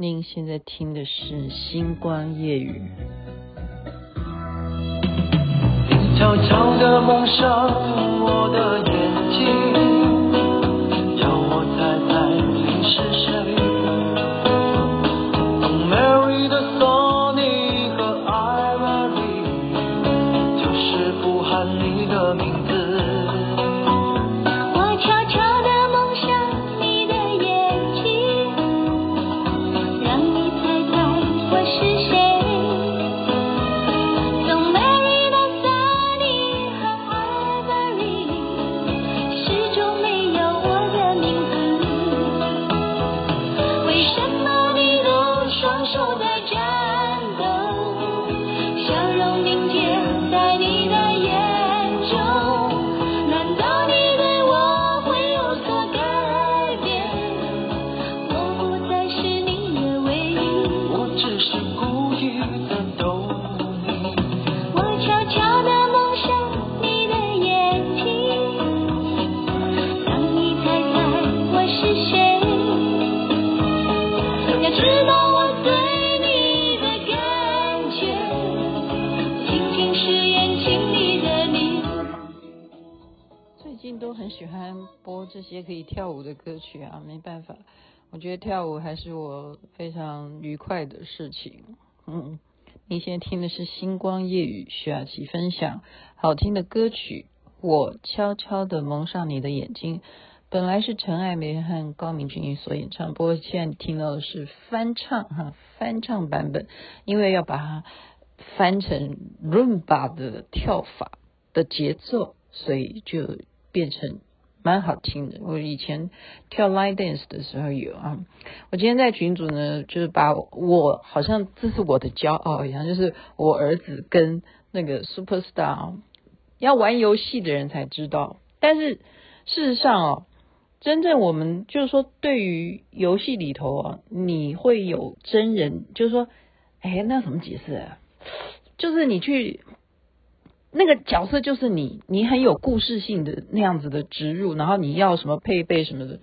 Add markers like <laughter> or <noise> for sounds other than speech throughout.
您现在听的是《星光夜雨》。悄悄地蒙上我的眼睛，喜欢播这些可以跳舞的歌曲啊，没办法，我觉得跳舞还是我非常愉快的事情。嗯，你现在听的是星光夜雨，徐雅琪分享好听的歌曲。我悄悄地蒙上你的眼睛，本来是陈爱梅和高明君所演唱，不过现在听到的是翻唱哈，翻唱版本，因为要把它翻成 Rumba 的跳法的节奏，所以就变成。蛮好听的，我以前跳 line dance 的时候有啊。我今天在群组呢，就是把我，好像这是我的骄傲一样，就是我儿子跟那个 super star 要玩游戏的人才知道。但是事实上哦，真正我们就是说，对于游戏里头啊，你会有真人，就是说，哎，那怎么解释啊？就是你去。那个角色就是你，你很有故事性的那样子的植入，然后你要什么配备什么的，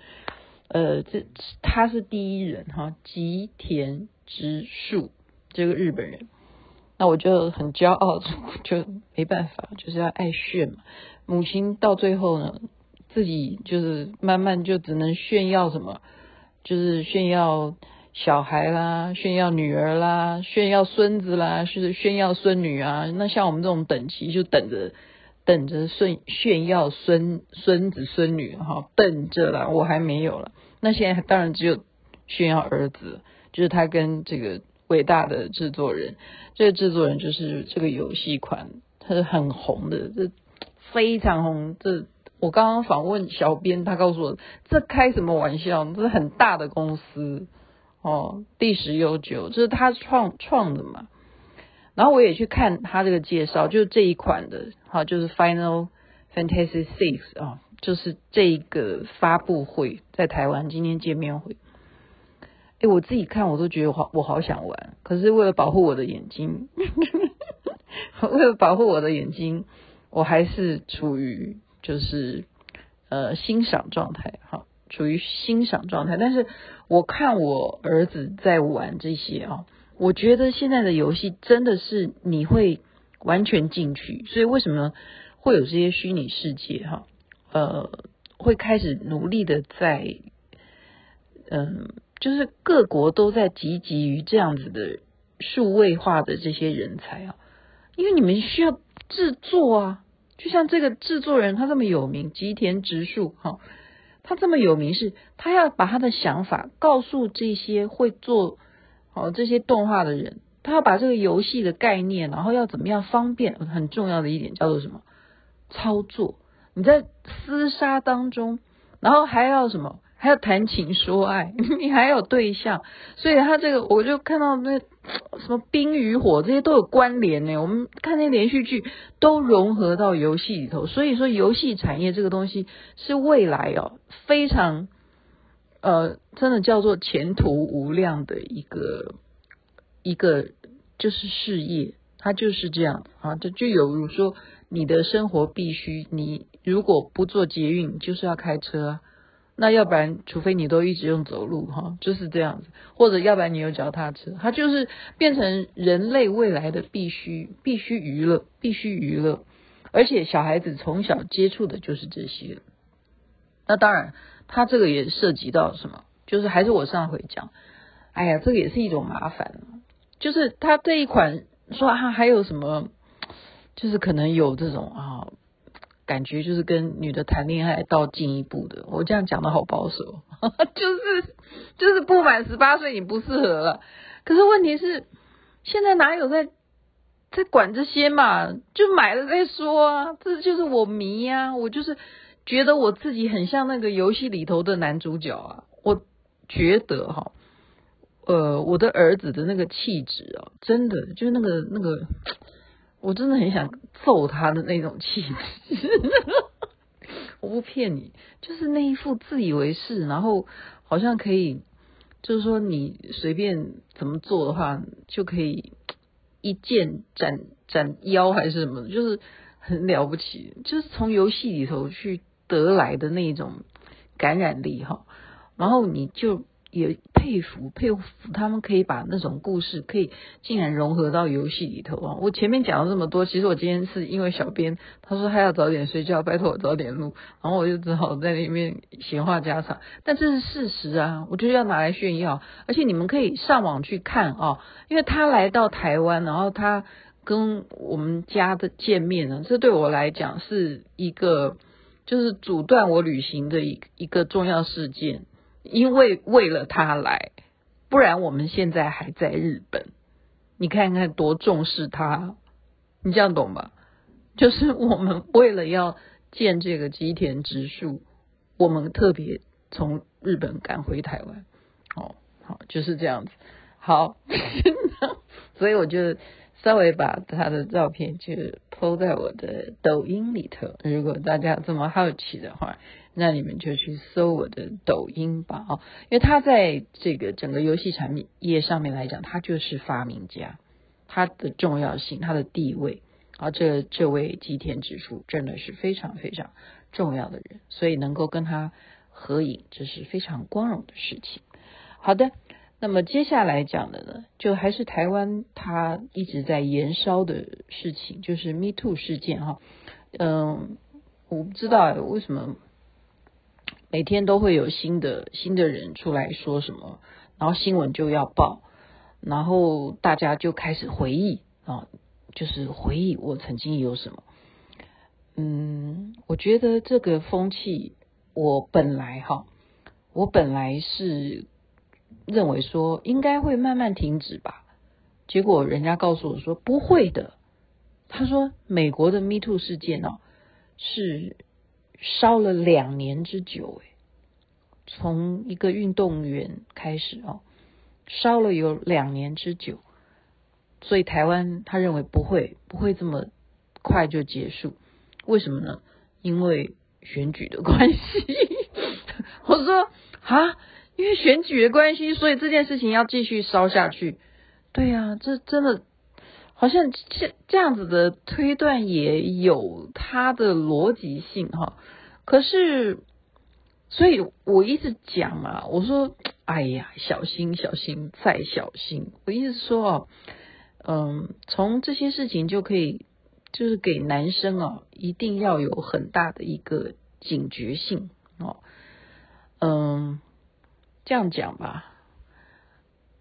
呃，这他是第一人哈，吉田直树这个日本人，那我就很骄傲，就没办法，就是要爱炫嘛。母亲到最后呢，自己就是慢慢就只能炫耀什么，就是炫耀。小孩啦，炫耀女儿啦，炫耀孙子啦，是炫耀孙女啊。那像我们这种等级，就等着等着炫炫耀孙孙子孙女哈，等着啦。我还没有了。那现在当然只有炫耀儿子，就是他跟这个伟大的制作人，这个制作人就是这个游戏款，他是很红的，这非常红。这我刚刚访问小编，他告诉我，这开什么玩笑？这是很大的公司。哦，历史悠久，这是他创创的嘛。然后我也去看他这个介绍，就是这一款的，好，就是 Final Fantasy Six 啊，就是这个发布会在台湾今天见面会。哎，我自己看我都觉得我好，我好想玩，可是为了保护我的眼睛，<laughs> 为了保护我的眼睛，我还是处于就是呃欣赏状态，哈。处于欣赏状态，但是我看我儿子在玩这些啊，我觉得现在的游戏真的是你会完全进去，所以为什么会有这些虚拟世界哈？呃，会开始努力的在，嗯，就是各国都在积极于这样子的数位化的这些人才啊，因为你们需要制作啊，就像这个制作人他这么有名，吉田直树哈。他这么有名，是他要把他的想法告诉这些会做哦这些动画的人，他要把这个游戏的概念，然后要怎么样方便，很重要的一点叫做什么？操作。你在厮杀当中，然后还要什么？还要谈情说爱，<laughs> 你还有对象，所以他这个我就看到那 <tsk> 什么冰与火这些都有关联呢。我们看那连续剧都融合到游戏里头，所以说游戏产业这个东西是未来哦非常呃真的叫做前途无量的一个一个就是事业，它就是这样啊，就就有如说你的生活必须，你如果不做捷运，就是要开车。那要不然，除非你都一直用走路哈，就是这样子，或者要不然你有脚踏车，它就是变成人类未来的必须必须娱乐，必须娱乐。而且小孩子从小接触的就是这些。那当然，他这个也涉及到什么？就是还是我上回讲，哎呀，这个也是一种麻烦。就是他这一款说他还有什么，就是可能有这种啊。感觉就是跟女的谈恋爱到进一步的，我这样讲的好保守，<laughs> 就是就是不满十八岁你不适合了。可是问题是，现在哪有在在管这些嘛？就买了再说啊，这就是我迷呀、啊，我就是觉得我自己很像那个游戏里头的男主角啊。我觉得哈，呃，我的儿子的那个气质啊，真的就是那个那个。我真的很想揍他的那种气质，我不骗你，就是那一副自以为是，然后好像可以，就是说你随便怎么做的话，就可以一剑斩斩妖还是什么，就是很了不起，就是从游戏里头去得来的那种感染力哈，然后你就。也佩服佩服他们可以把那种故事可以竟然融合到游戏里头啊！我前面讲了这么多，其实我今天是因为小编他说他要早点睡觉，拜托我早点录，然后我就只好在里面闲话家常。但这是事实啊，我就是要拿来炫耀。而且你们可以上网去看啊，因为他来到台湾，然后他跟我们家的见面呢，这对我来讲是一个就是阻断我旅行的一一个重要事件。因为为了他来，不然我们现在还在日本。你看看多重视他，你这样懂吧？就是我们为了要见这个吉田直树，我们特别从日本赶回台湾。哦，好，就是这样子。好，<laughs> 所以我就稍微把他的照片就 po 在我的抖音里头。如果大家这么好奇的话。那你们就去搜我的抖音吧，哦，因为他在这个整个游戏产品业上面来讲，他就是发明家，他的重要性，他的地位，啊，这这位吉田直树真的是非常非常重要的人，所以能够跟他合影，这是非常光荣的事情。好的，那么接下来讲的呢，就还是台湾他一直在延烧的事情，就是 Me Too 事件哈，嗯，我不知道为什么。每天都会有新的新的人出来说什么，然后新闻就要报，然后大家就开始回忆啊，就是回忆我曾经有什么。嗯，我觉得这个风气，我本来哈，我本来是认为说应该会慢慢停止吧，结果人家告诉我说不会的，他说美国的 Me Too 事件哦是。烧了两年之久，哎，从一个运动员开始哦，烧了有两年之久，所以台湾他认为不会不会这么快就结束，为什么呢？因为选举的关系。<laughs> 我说啊，因为选举的关系，所以这件事情要继续烧下去。对呀，这真的。好像这这样子的推断也有它的逻辑性哈，可是，所以我一直讲嘛，我说，哎呀，小心小心再小心。我意思说哦，嗯，从这些事情就可以，就是给男生哦，一定要有很大的一个警觉性哦，嗯，这样讲吧，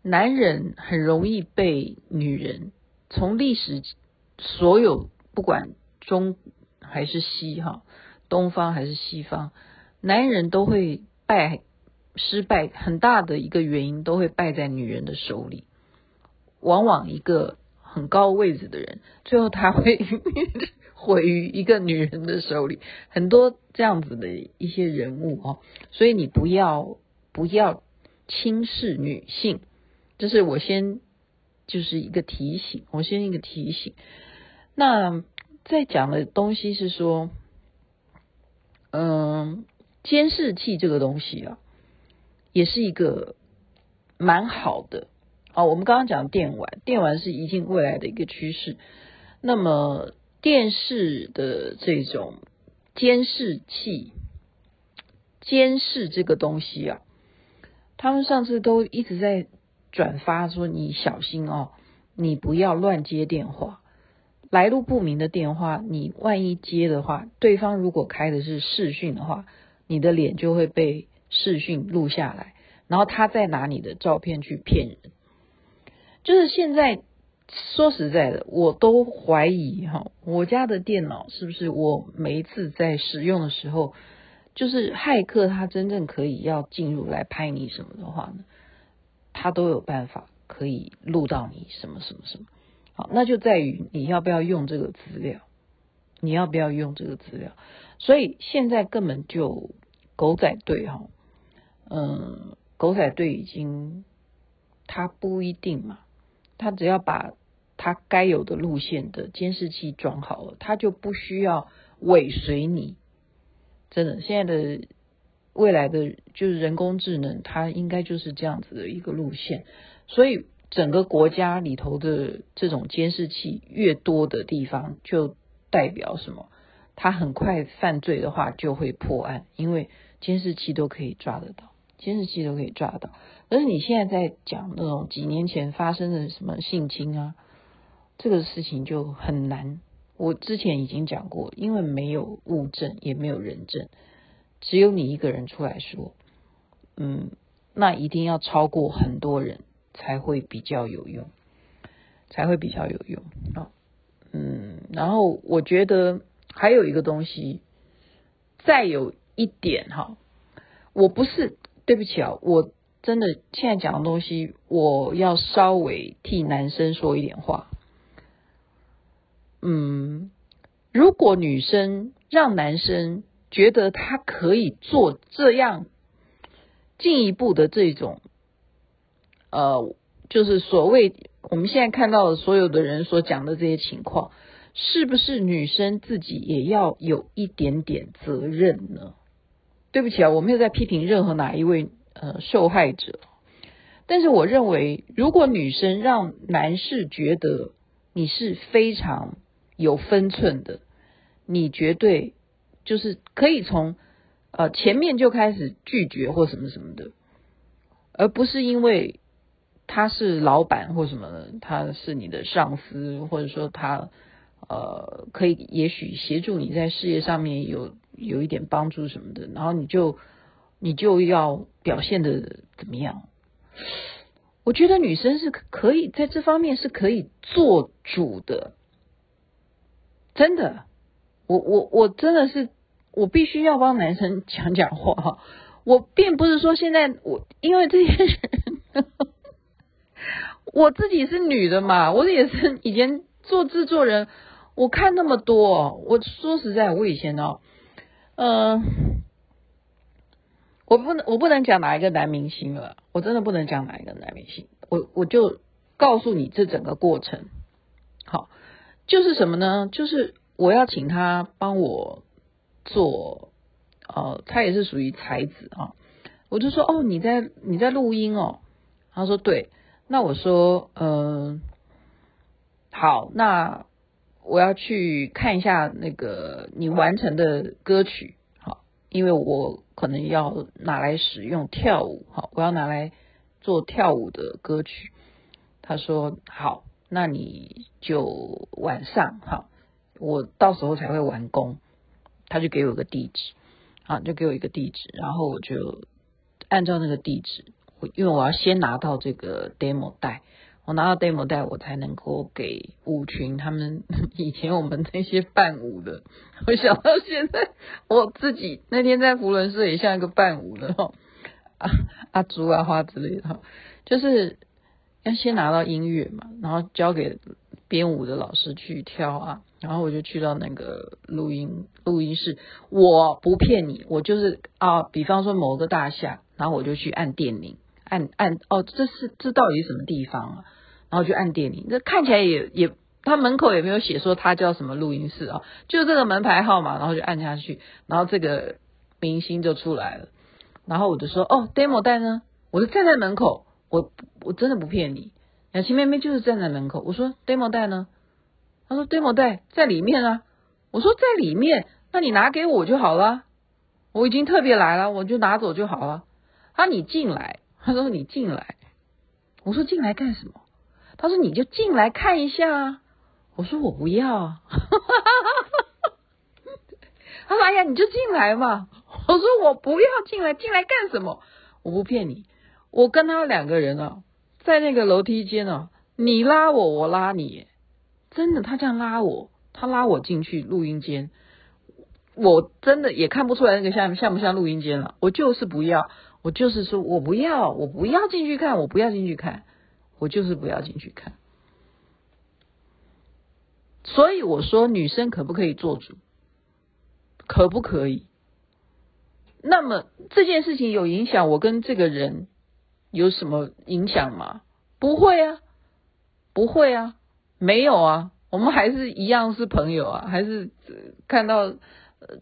男人很容易被女人。从历史所有不管中还是西哈，东方还是西方，男人都会败失败，很大的一个原因都会败在女人的手里。往往一个很高位置的人，最后他会 <laughs> 毁于一个女人的手里。很多这样子的一些人物哦，所以你不要不要轻视女性，这是我先。就是一个提醒，我先一个提醒。那在讲的东西是说，嗯，监视器这个东西啊，也是一个蛮好的啊。我们刚刚讲电玩，电玩是已经未来的一个趋势。那么电视的这种监视器，监视这个东西啊，他们上次都一直在转发说，你小心哦，你不要乱接电话，来路不明的电话，你万一接的话，对方如果开的是视讯的话，你的脸就会被视讯录下来，然后他再拿你的照片去骗人。就是现在说实在的，我都怀疑哈，我家的电脑是不是我每一次在使用的时候，就是骇客他真正可以要进入来拍你什么的话呢，他都有办法可以录到你什么什么什么。好，那就在于你要不要用这个资料，你要不要用这个资料。所以现在根本就狗仔队哈，嗯，狗仔队已经他不一定嘛。他只要把他该有的路线的监视器装好了，他就不需要尾随你。真的，现在的未来的就是人工智能，它应该就是这样子的一个路线。所以整个国家里头的这种监视器越多的地方，就代表什么？他很快犯罪的话就会破案，因为监视器都可以抓得到。监视器都可以抓得到，但是你现在在讲那种几年前发生的什么性侵啊，这个事情就很难。我之前已经讲过，因为没有物证，也没有人证，只有你一个人出来说，嗯，那一定要超过很多人才会比较有用，才会比较有用啊。嗯，然后我觉得还有一个东西，再有一点哈，我不是。对不起啊，我真的现在讲的东西，我要稍微替男生说一点话。嗯，如果女生让男生觉得他可以做这样进一步的这种，呃，就是所谓我们现在看到的所有的人所讲的这些情况，是不是女生自己也要有一点点责任呢？对不起啊，我没有在批评任何哪一位呃受害者，但是我认为，如果女生让男士觉得你是非常有分寸的，你绝对就是可以从呃前面就开始拒绝或什么什么的，而不是因为他是老板或什么的，他是你的上司，或者说他呃可以也许协助你在事业上面有。有一点帮助什么的，然后你就你就要表现的怎么样？我觉得女生是可以在这方面是可以做主的，真的，我我我真的是我必须要帮男生讲讲话哈。我并不是说现在我因为这些人，我自己是女的嘛，我也是以前做制作人，我看那么多，我说实在，我以前哦。嗯、我不能，我不能讲哪一个男明星了，我真的不能讲哪一个男明星。我我就告诉你这整个过程，好，就是什么呢？就是我要请他帮我做，哦，他也是属于才子啊。我就说，哦，你在你在录音哦？他说对。那我说，嗯、好，那。我要去看一下那个你完成的歌曲，好，因为我可能要拿来使用跳舞，好，我要拿来做跳舞的歌曲。他说好，那你就晚上好，我到时候才会完工。他就给我个地址，啊，就给我一个地址，然后我就按照那个地址，因为我要先拿到这个 demo 带。我拿到 demo 带，我才能够给舞群他们。<laughs> 以前我们那些伴舞的，我想到现在我自己那天在福伦社也像一个伴舞的哈，啊阿朱啊花之类的哈，就是要先拿到音乐嘛，然后交给编舞的老师去挑啊，然后我就去到那个录音录音室，我不骗你，我就是啊，比方说某个大厦，然后我就去按电铃，按按哦，这是这到底是什么地方啊？然后就按电铃，这看起来也也，他门口也没有写说他叫什么录音室啊，就这个门牌号码，然后就按下去，然后这个明星就出来了，然后我就说哦，demo 带呢？我就站在门口，我我真的不骗你，雅琪妹妹就是站在门口，我说 demo 带呢？他说 demo 带在里面啊，我说在里面，那你拿给我就好了，我已经特别来了，我就拿走就好了。他说你进来，他说你进来，我说进来干什么？他说你就进来看一下啊。我说我不要啊。<laughs> 他说哎呀，你就进来嘛。我说我不要进来，进来干什么？我不骗你，我跟他两个人啊，在那个楼梯间啊，你拉我，我拉你，真的，他这样拉我，他拉我进去录音间。我真的也看不出来那个像像不像录音间了，我就是不要，我就是说我不要，我不要进去看，我不要进去看，我就是不要进去看。所以我说女生可不可以做主？可不可以？那么这件事情有影响我跟这个人有什么影响吗？不会啊，不会啊，没有啊，我们还是一样是朋友啊，还是看到。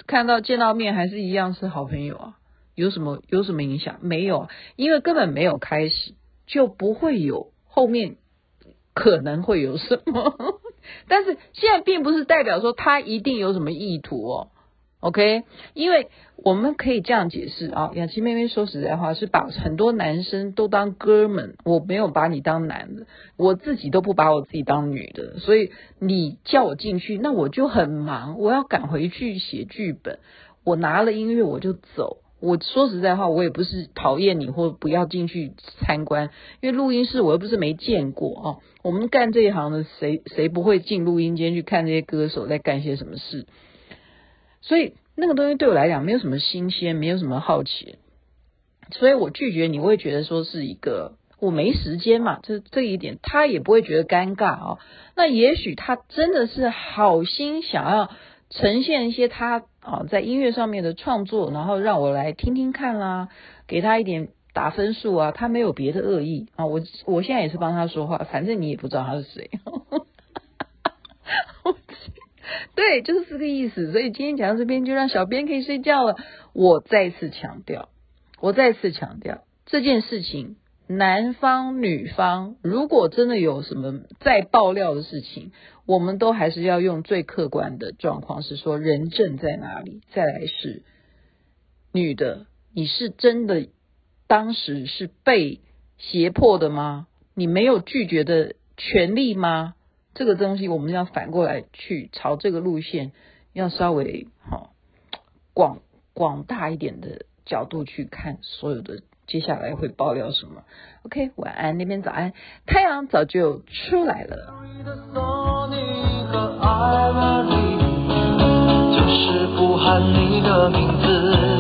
看到见到面还是一样是好朋友啊，有什么有什么影响？没有，因为根本没有开始，就不会有后面可能会有什么。<laughs> 但是现在并不是代表说他一定有什么意图哦。OK，因为我们可以这样解释啊，雅琪妹妹说实在话是把很多男生都当哥们，我没有把你当男的，我自己都不把我自己当女的，所以你叫我进去，那我就很忙，我要赶回去写剧本，我拿了音乐我就走。我说实在话，我也不是讨厌你或不要进去参观，因为录音室我又不是没见过啊。我们干这一行的，谁谁不会进录音间去看这些歌手在干些什么事？所以那个东西对我来讲没有什么新鲜，没有什么好奇，所以我拒绝你，我会觉得说是一个我没时间嘛，这这一点他也不会觉得尴尬啊。那也许他真的是好心想要呈现一些他啊在音乐上面的创作，然后让我来听听看啦，给他一点打分数啊，他没有别的恶意啊。我我现在也是帮他说话，反正你也不知道他是谁。<laughs> 对，就是这个意思。所以今天讲到这边，就让小编可以睡觉了。我再次强调，我再次强调这件事情，男方女方如果真的有什么再爆料的事情，我们都还是要用最客观的状况，是说人证在哪里。再来是女的，你是真的当时是被胁迫的吗？你没有拒绝的权利吗？这个东西我们要反过来去朝这个路线，要稍微哈广广大一点的角度去看所有的接下来会爆料什么。OK，晚安，那边早安，太阳早就出来了。就是不喊你的名字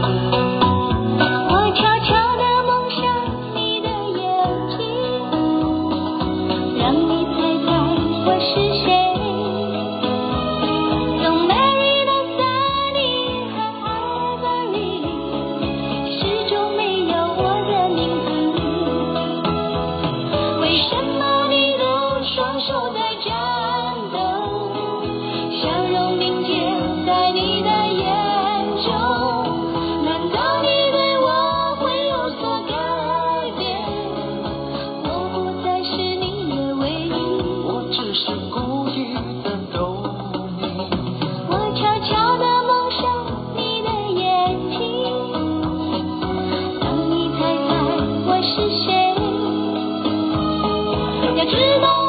知道